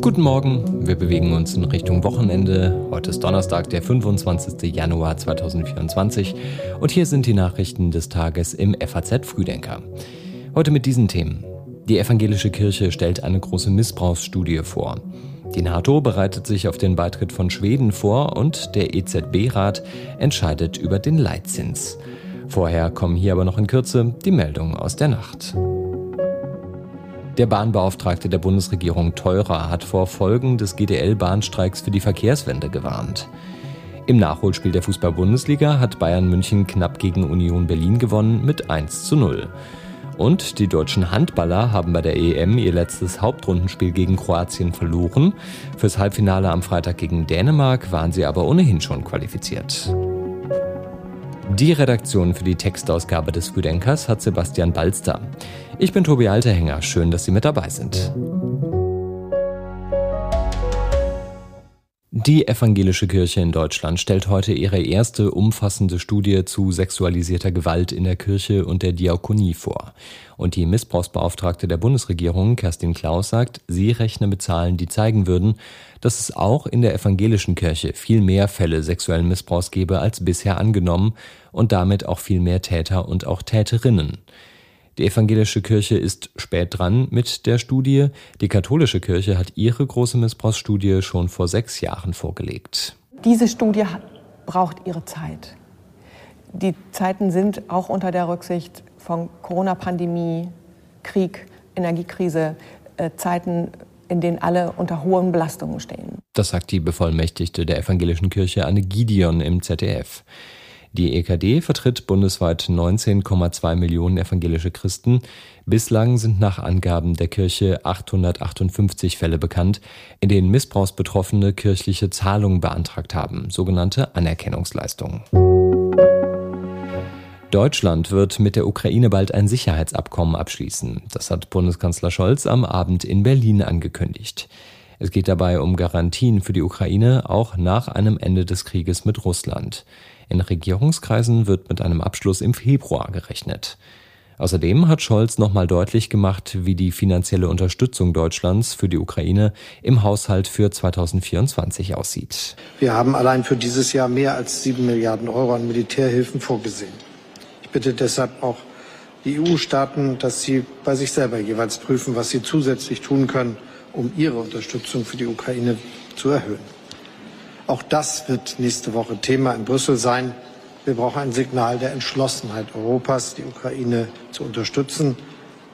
Guten Morgen, wir bewegen uns in Richtung Wochenende. Heute ist Donnerstag, der 25. Januar 2024 und hier sind die Nachrichten des Tages im FAZ Frühdenker. Heute mit diesen Themen. Die evangelische Kirche stellt eine große Missbrauchsstudie vor. Die NATO bereitet sich auf den Beitritt von Schweden vor und der EZB-Rat entscheidet über den Leitzins. Vorher kommen hier aber noch in Kürze die Meldungen aus der Nacht. Der Bahnbeauftragte der Bundesregierung Teurer hat vor Folgen des GDL-Bahnstreiks für die Verkehrswende gewarnt. Im Nachholspiel der Fußball-Bundesliga hat Bayern München knapp gegen Union Berlin gewonnen mit 1 zu 0. Und die deutschen Handballer haben bei der EM ihr letztes Hauptrundenspiel gegen Kroatien verloren. Fürs Halbfinale am Freitag gegen Dänemark waren sie aber ohnehin schon qualifiziert. Die Redaktion für die Textausgabe des Frühdenkers hat Sebastian Balster. Ich bin Tobi Alterhänger. Schön, dass Sie mit dabei sind. Die evangelische Kirche in Deutschland stellt heute ihre erste umfassende Studie zu sexualisierter Gewalt in der Kirche und der Diakonie vor. Und die Missbrauchsbeauftragte der Bundesregierung, Kerstin Klaus, sagt, sie rechne mit Zahlen, die zeigen würden, dass es auch in der evangelischen Kirche viel mehr Fälle sexuellen Missbrauchs gebe als bisher angenommen und damit auch viel mehr Täter und auch Täterinnen. Die evangelische Kirche ist spät dran mit der Studie. Die katholische Kirche hat ihre große Missbrauchsstudie schon vor sechs Jahren vorgelegt. Diese Studie braucht ihre Zeit. Die Zeiten sind auch unter der Rücksicht von Corona-Pandemie, Krieg, Energiekrise, äh, Zeiten, in denen alle unter hohen Belastungen stehen. Das sagt die Bevollmächtigte der evangelischen Kirche Anne Gideon im ZDF. Die EKD vertritt bundesweit 19,2 Millionen evangelische Christen. Bislang sind nach Angaben der Kirche 858 Fälle bekannt, in denen Missbrauchsbetroffene kirchliche Zahlungen beantragt haben, sogenannte Anerkennungsleistungen. Deutschland wird mit der Ukraine bald ein Sicherheitsabkommen abschließen. Das hat Bundeskanzler Scholz am Abend in Berlin angekündigt. Es geht dabei um Garantien für die Ukraine auch nach einem Ende des Krieges mit Russland. In Regierungskreisen wird mit einem Abschluss im Februar gerechnet. Außerdem hat Scholz nochmal deutlich gemacht, wie die finanzielle Unterstützung Deutschlands für die Ukraine im Haushalt für 2024 aussieht. Wir haben allein für dieses Jahr mehr als sieben Milliarden Euro an Militärhilfen vorgesehen. Ich bitte deshalb auch die EU-Staaten, dass sie bei sich selber jeweils prüfen, was sie zusätzlich tun können, um ihre Unterstützung für die Ukraine zu erhöhen. Auch das wird nächste Woche Thema in Brüssel sein. Wir brauchen ein Signal der Entschlossenheit Europas, die Ukraine zu unterstützen.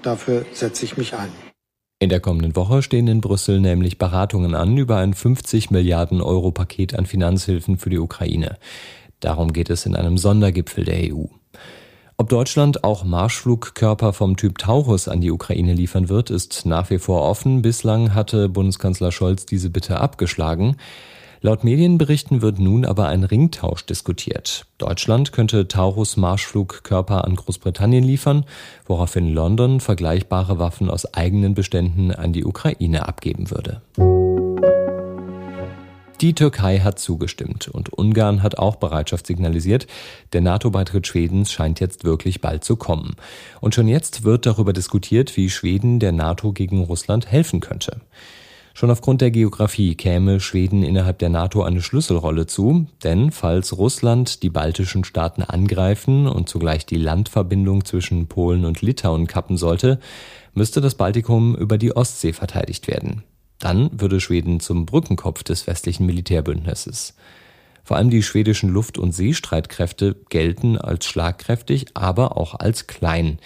Dafür setze ich mich ein. In der kommenden Woche stehen in Brüssel nämlich Beratungen an über ein 50 Milliarden Euro Paket an Finanzhilfen für die Ukraine. Darum geht es in einem Sondergipfel der EU. Ob Deutschland auch Marschflugkörper vom Typ Taurus an die Ukraine liefern wird, ist nach wie vor offen. Bislang hatte Bundeskanzler Scholz diese Bitte abgeschlagen. Laut Medienberichten wird nun aber ein Ringtausch diskutiert. Deutschland könnte Taurus Marschflugkörper an Großbritannien liefern, woraufhin London vergleichbare Waffen aus eigenen Beständen an die Ukraine abgeben würde. Die Türkei hat zugestimmt und Ungarn hat auch Bereitschaft signalisiert. Der NATO-Beitritt Schwedens scheint jetzt wirklich bald zu kommen. Und schon jetzt wird darüber diskutiert, wie Schweden der NATO gegen Russland helfen könnte. Schon aufgrund der Geografie käme Schweden innerhalb der NATO eine Schlüsselrolle zu, denn falls Russland die baltischen Staaten angreifen und zugleich die Landverbindung zwischen Polen und Litauen kappen sollte, müsste das Baltikum über die Ostsee verteidigt werden. Dann würde Schweden zum Brückenkopf des westlichen Militärbündnisses. Vor allem die schwedischen Luft- und Seestreitkräfte gelten als schlagkräftig, aber auch als klein.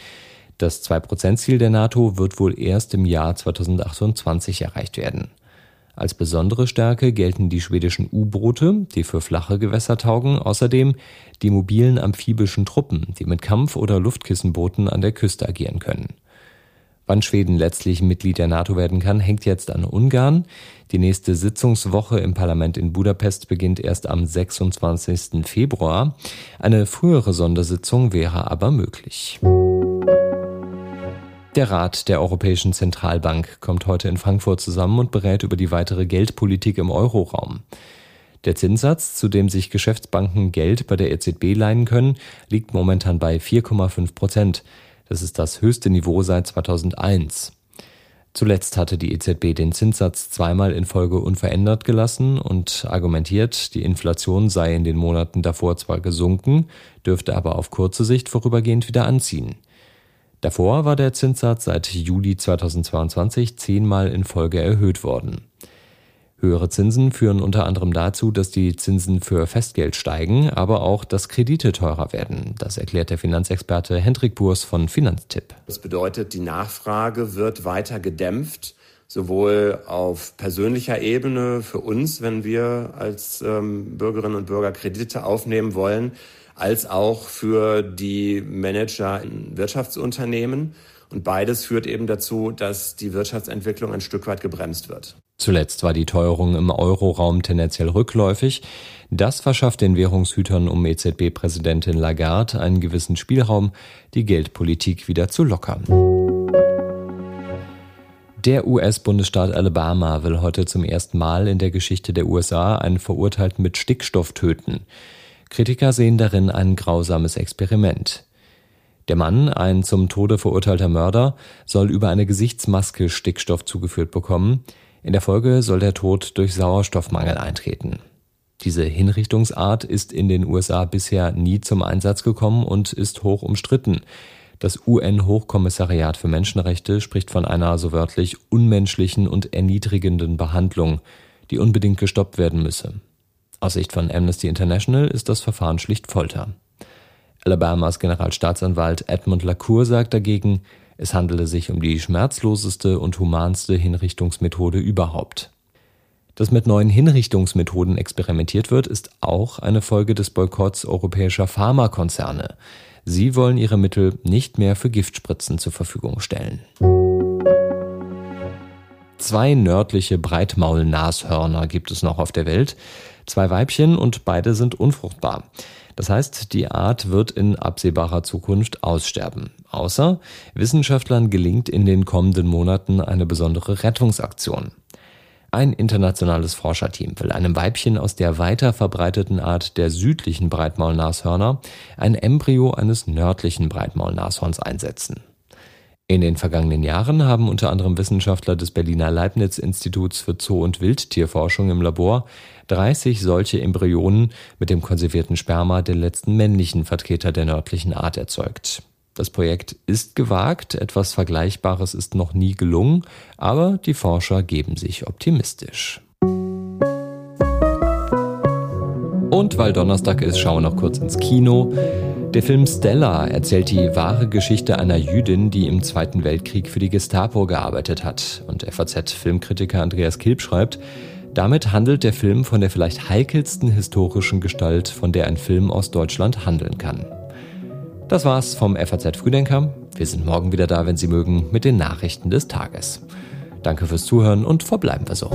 Das 2%-Ziel der NATO wird wohl erst im Jahr 2028 erreicht werden. Als besondere Stärke gelten die schwedischen U-Boote, die für flache Gewässer taugen, außerdem die mobilen amphibischen Truppen, die mit Kampf- oder Luftkissenbooten an der Küste agieren können. Wann Schweden letztlich Mitglied der NATO werden kann, hängt jetzt an Ungarn. Die nächste Sitzungswoche im Parlament in Budapest beginnt erst am 26. Februar. Eine frühere Sondersitzung wäre aber möglich. Der Rat der Europäischen Zentralbank kommt heute in Frankfurt zusammen und berät über die weitere Geldpolitik im Euroraum. Der Zinssatz, zu dem sich Geschäftsbanken Geld bei der EZB leihen können, liegt momentan bei 4,5 Prozent. Das ist das höchste Niveau seit 2001. Zuletzt hatte die EZB den Zinssatz zweimal in Folge unverändert gelassen und argumentiert, die Inflation sei in den Monaten davor zwar gesunken, dürfte aber auf kurze Sicht vorübergehend wieder anziehen. Davor war der Zinssatz seit Juli 2022 zehnmal in Folge erhöht worden. Höhere Zinsen führen unter anderem dazu, dass die Zinsen für Festgeld steigen, aber auch, dass Kredite teurer werden. Das erklärt der Finanzexperte Hendrik Burs von Finanztipp. Das bedeutet, die Nachfrage wird weiter gedämpft, sowohl auf persönlicher Ebene für uns, wenn wir als ähm, Bürgerinnen und Bürger Kredite aufnehmen wollen, als auch für die Manager in Wirtschaftsunternehmen. Und beides führt eben dazu, dass die Wirtschaftsentwicklung ein Stück weit gebremst wird. Zuletzt war die Teuerung im Euroraum tendenziell rückläufig. Das verschafft den Währungshütern um EZB-Präsidentin Lagarde einen gewissen Spielraum, die Geldpolitik wieder zu lockern. Der US-Bundesstaat Alabama will heute zum ersten Mal in der Geschichte der USA einen Verurteilten mit Stickstoff töten. Kritiker sehen darin ein grausames Experiment. Der Mann, ein zum Tode verurteilter Mörder, soll über eine Gesichtsmaske Stickstoff zugeführt bekommen. In der Folge soll der Tod durch Sauerstoffmangel eintreten. Diese Hinrichtungsart ist in den USA bisher nie zum Einsatz gekommen und ist hoch umstritten. Das UN-Hochkommissariat für Menschenrechte spricht von einer so wörtlich unmenschlichen und erniedrigenden Behandlung, die unbedingt gestoppt werden müsse. Aus Sicht von Amnesty International ist das Verfahren schlicht Folter. Alabamas Generalstaatsanwalt Edmund LaCour sagt dagegen, es handele sich um die schmerzloseste und humanste Hinrichtungsmethode überhaupt. Dass mit neuen Hinrichtungsmethoden experimentiert wird, ist auch eine Folge des Boykotts europäischer Pharmakonzerne. Sie wollen ihre Mittel nicht mehr für Giftspritzen zur Verfügung stellen. Zwei nördliche Breitmaulnashörner gibt es noch auf der Welt, zwei Weibchen und beide sind unfruchtbar. Das heißt, die Art wird in absehbarer Zukunft aussterben. Außer Wissenschaftlern gelingt in den kommenden Monaten eine besondere Rettungsaktion. Ein internationales Forscherteam will einem Weibchen aus der weiter verbreiteten Art der südlichen Breitmaulnashörner ein Embryo eines nördlichen Breitmaulnashorns einsetzen. In den vergangenen Jahren haben unter anderem Wissenschaftler des Berliner Leibniz-Instituts für Zoo- und Wildtierforschung im Labor 30 solche Embryonen mit dem konservierten Sperma der letzten männlichen Vertreter der nördlichen Art erzeugt. Das Projekt ist gewagt, etwas Vergleichbares ist noch nie gelungen, aber die Forscher geben sich optimistisch. Und weil Donnerstag ist, schauen wir noch kurz ins Kino. Der Film Stella erzählt die wahre Geschichte einer Jüdin, die im Zweiten Weltkrieg für die Gestapo gearbeitet hat. Und FAZ-Filmkritiker Andreas Kilp schreibt, damit handelt der Film von der vielleicht heikelsten historischen Gestalt, von der ein Film aus Deutschland handeln kann. Das war's vom FAZ Frühdenker. Wir sind morgen wieder da, wenn Sie mögen, mit den Nachrichten des Tages. Danke fürs Zuhören und verbleiben wir so.